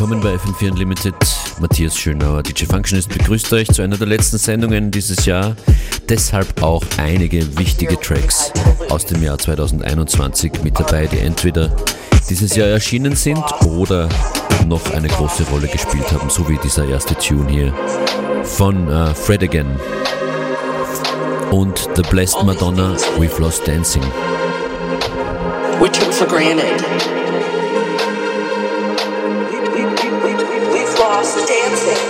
willkommen bei FM4 Unlimited. Matthias Schönauer, DJ Functionist begrüßt euch zu einer der letzten Sendungen dieses Jahr. Deshalb auch einige wichtige Tracks aus dem Jahr 2021 mit dabei, die entweder dieses Jahr erschienen sind oder noch eine große Rolle gespielt haben, so wie dieser erste Tune hier von uh, Fred Again und The Blessed Madonna, We've Lost Dancing. We took for granted. Lost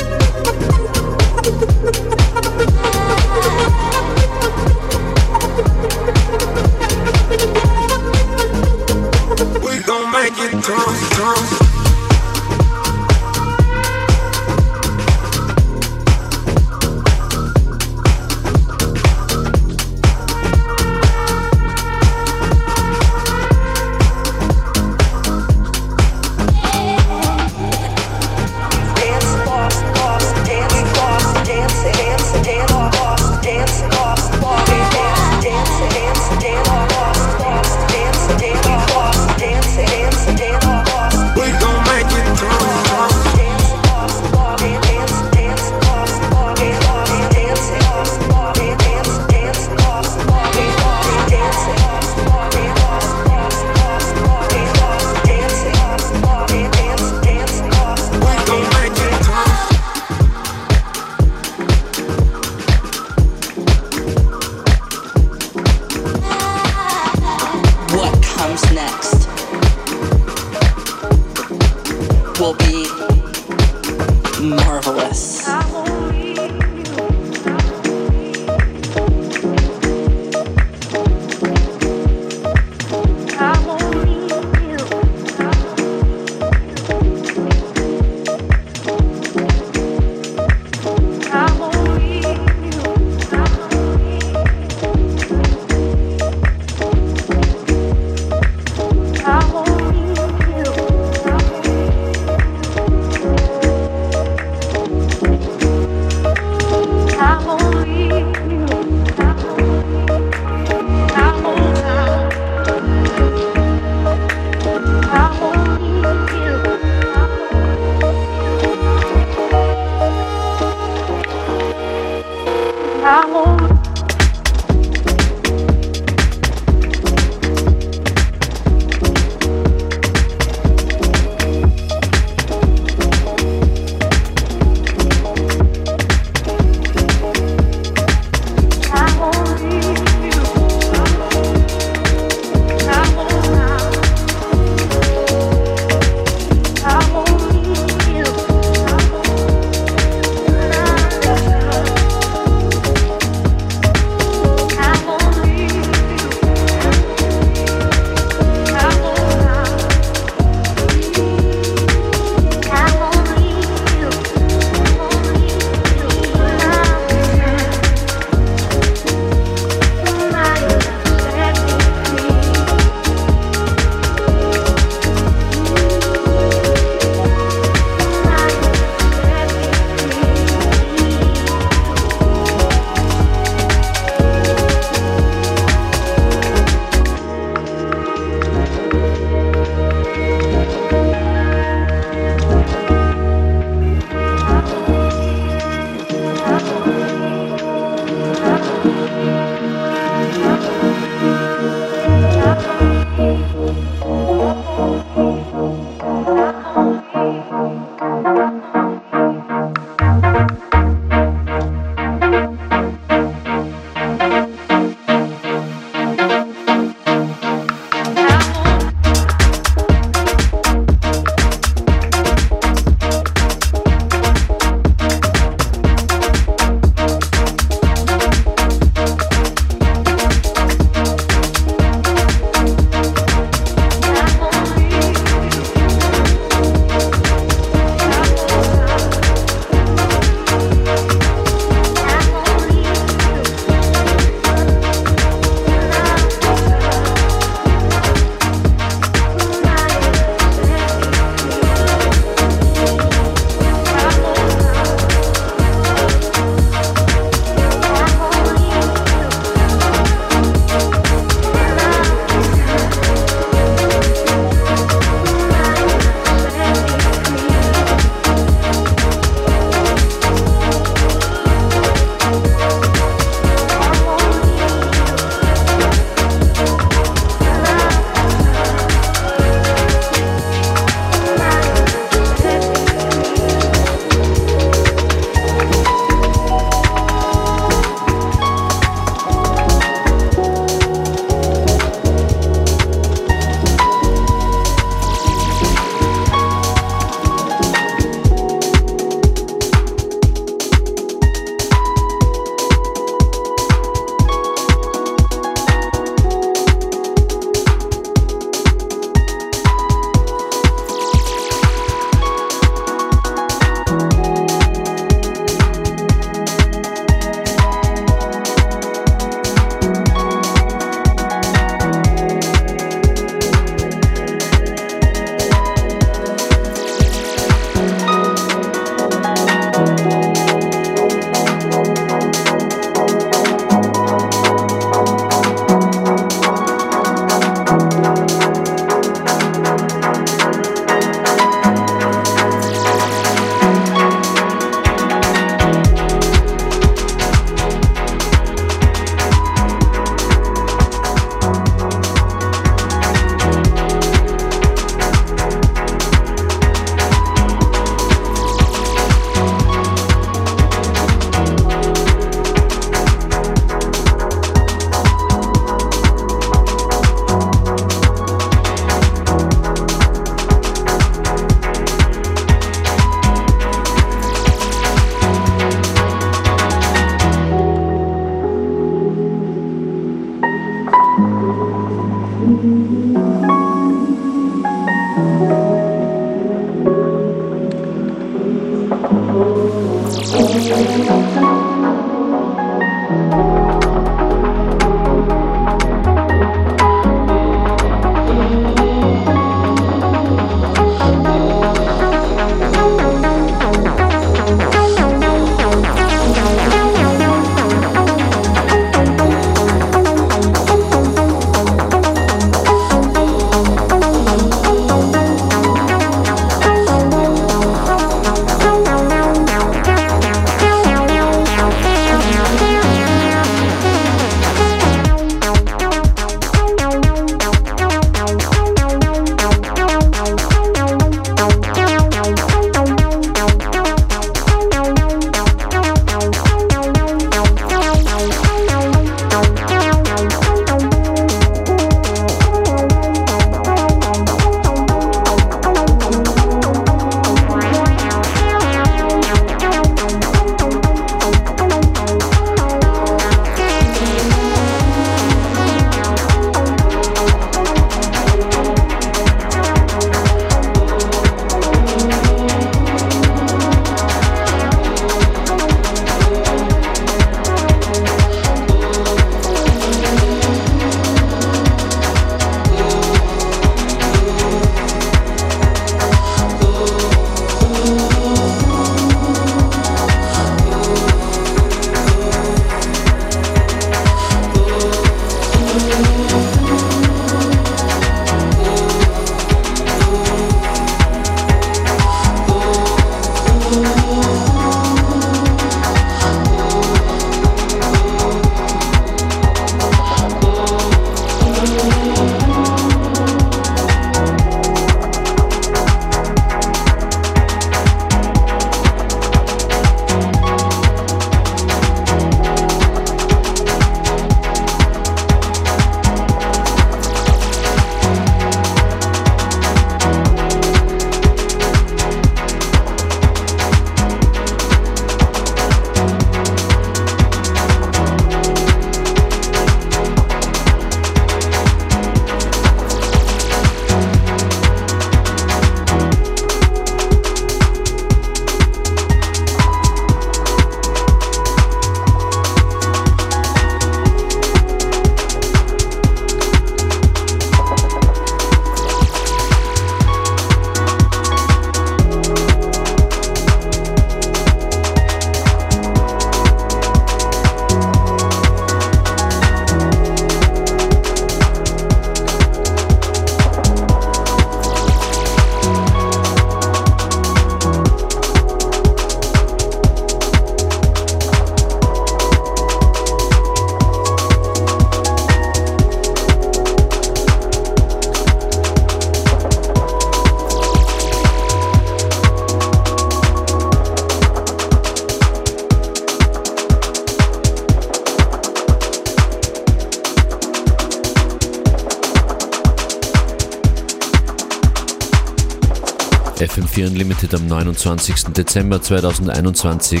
am 29. Dezember 2021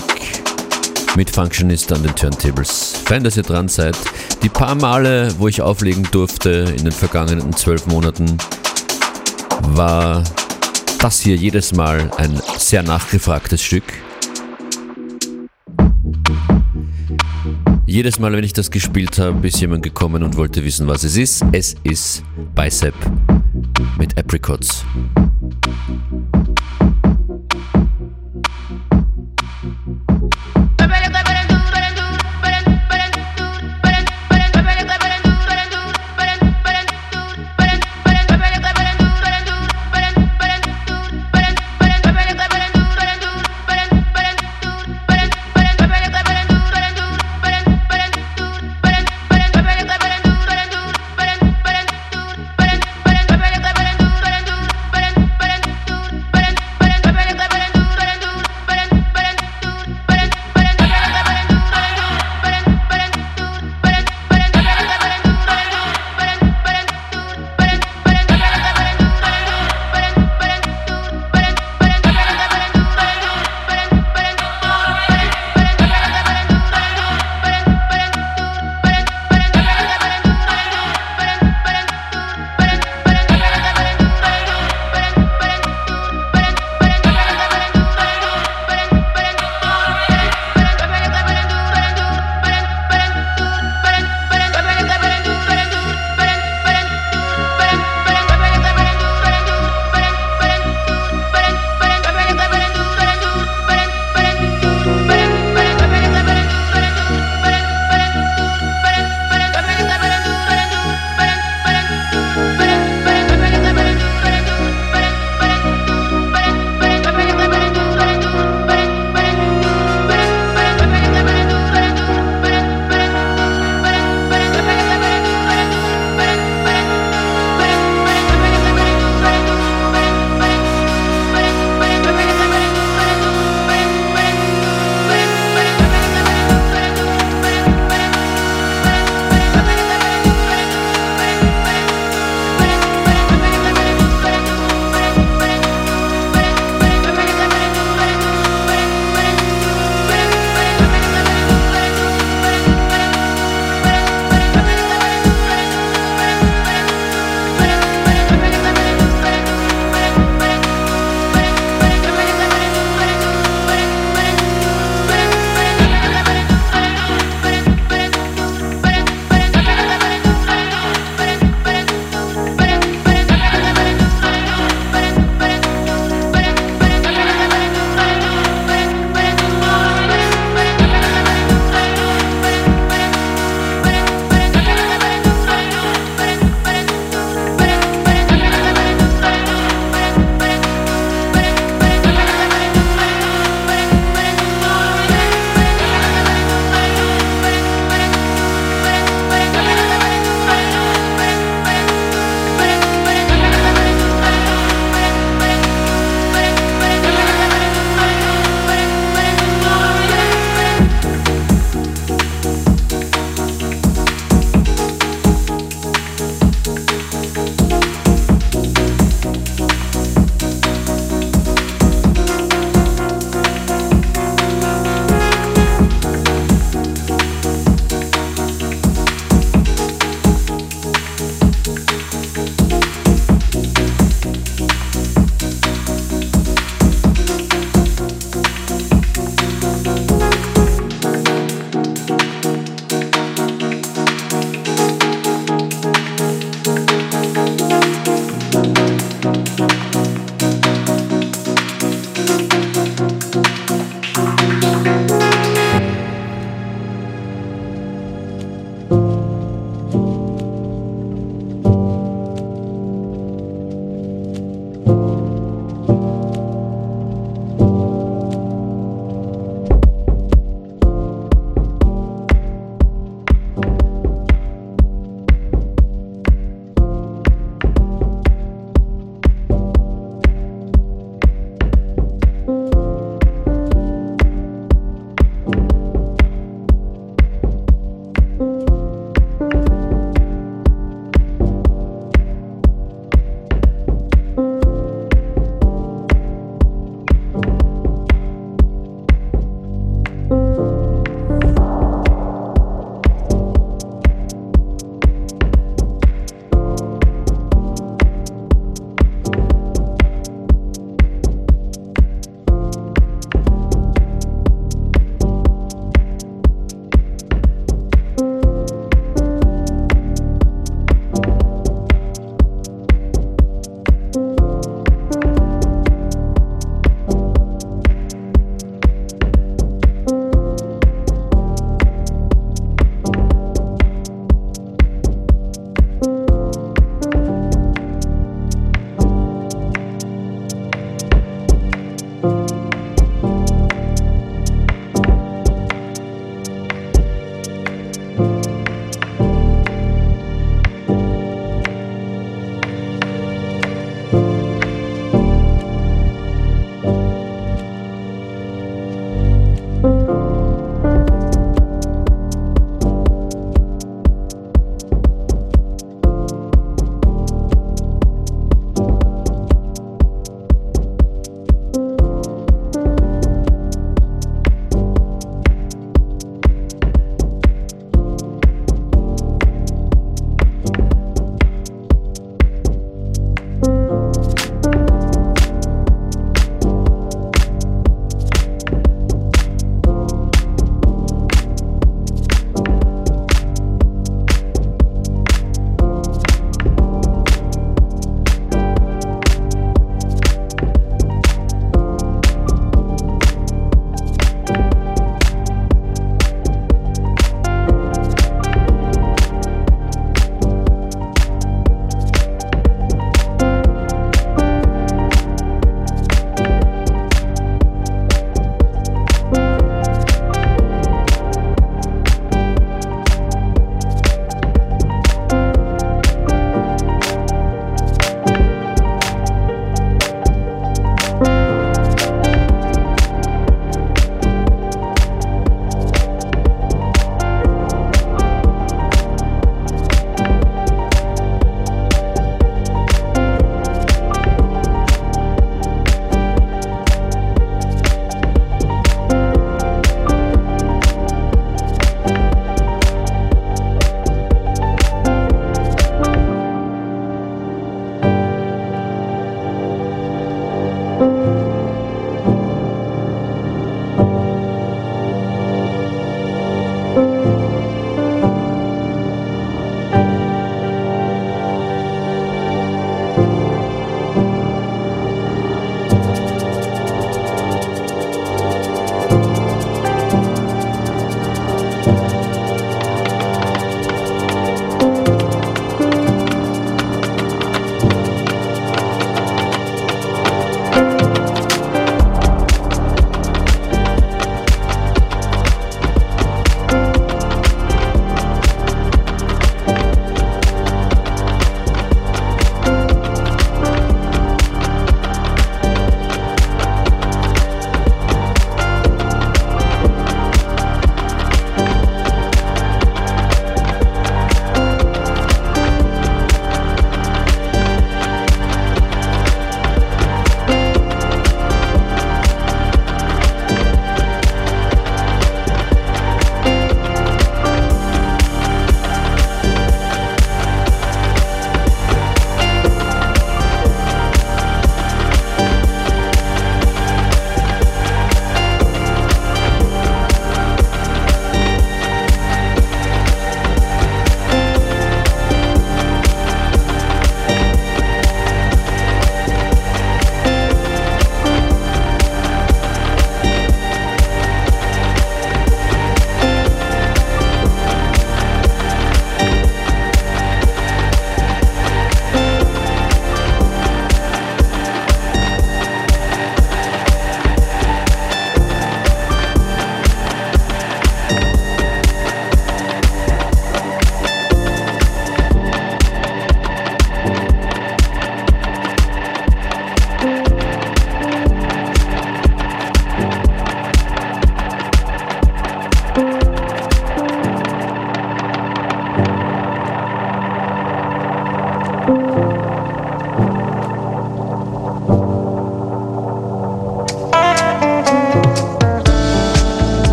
mit Functionist an den Turntables. Fein, dass ihr dran seid. Die paar Male, wo ich auflegen durfte in den vergangenen zwölf Monaten, war das hier jedes Mal ein sehr nachgefragtes Stück. Jedes Mal, wenn ich das gespielt habe, ist jemand gekommen und wollte wissen, was es ist. Es ist Bicep mit Apricots.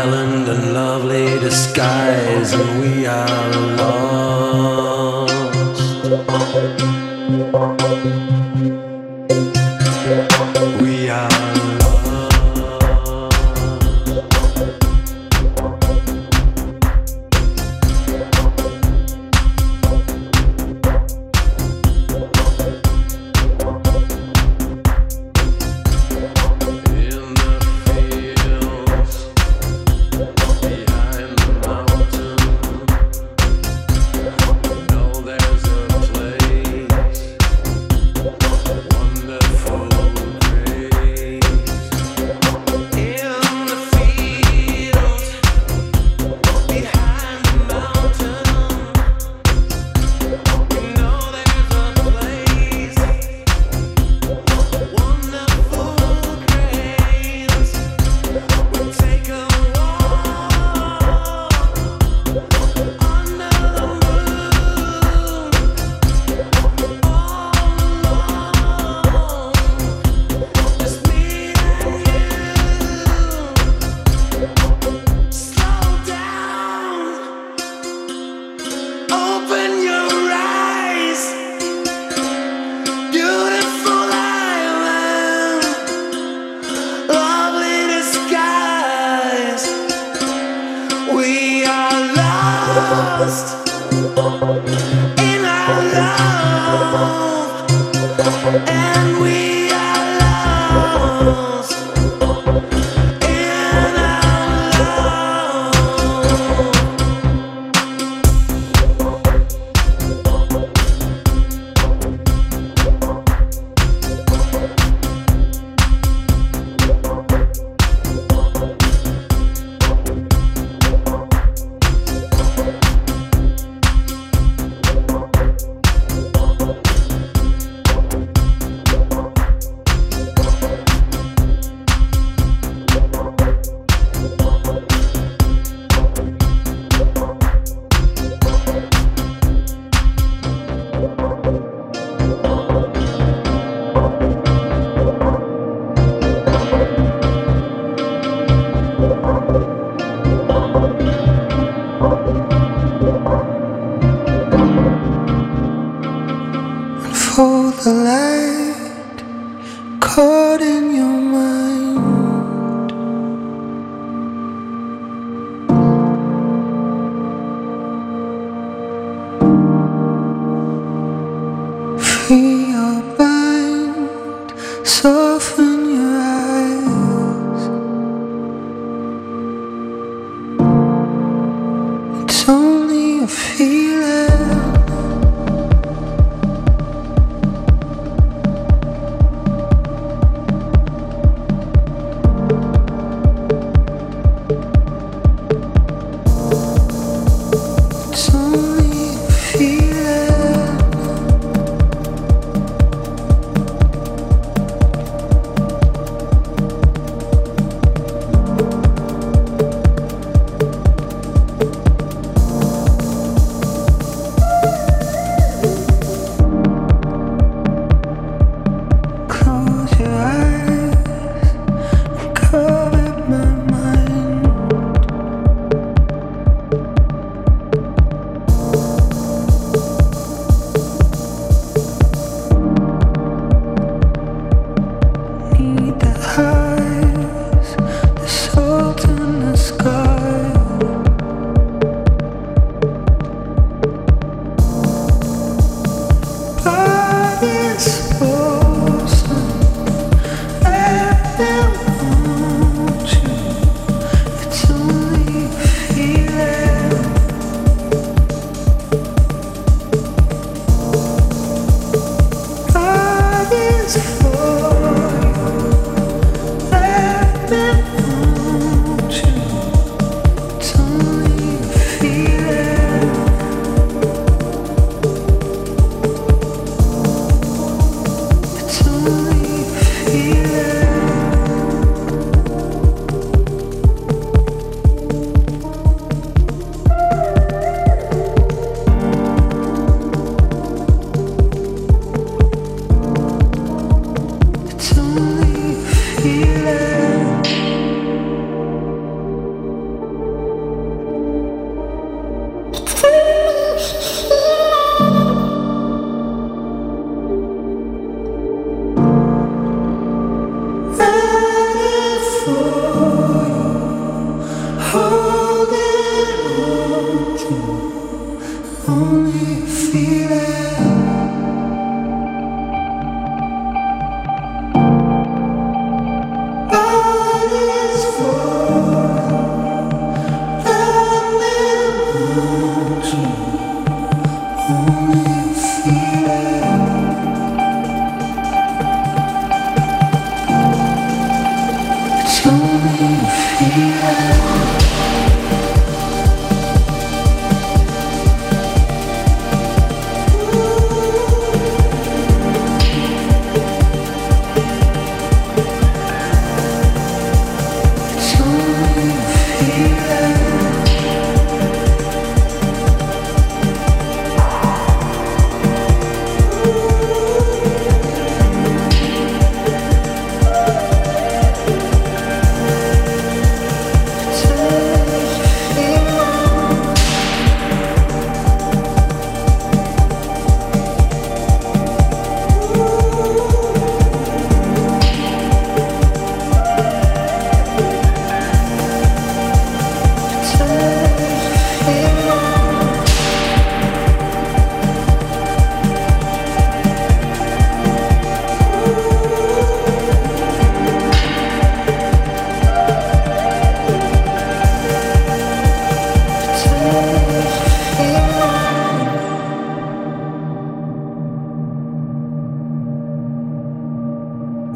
island, a lovely disguise, and we are alone.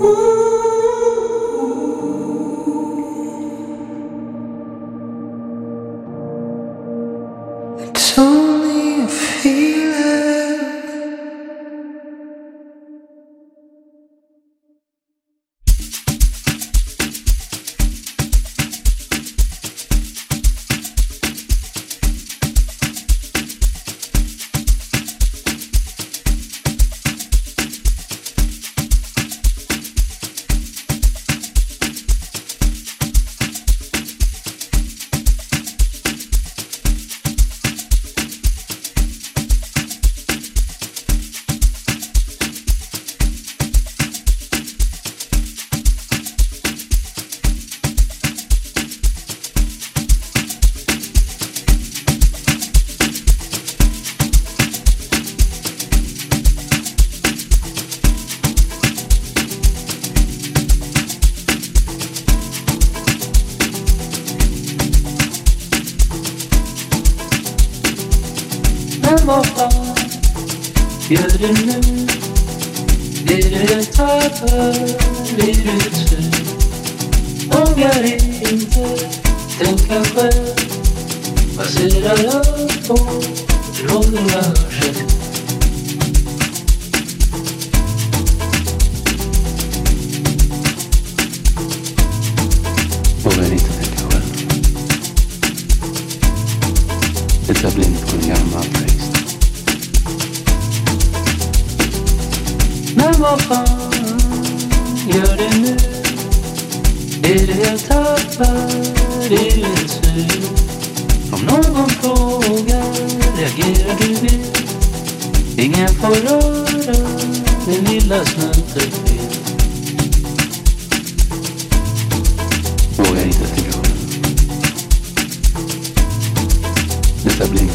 Ooh. tappar, gör det nu. Det du jag tappar, det du just nu. Om någon frågar, reagerar du vilt. Ingen får röra den lilla snuten blir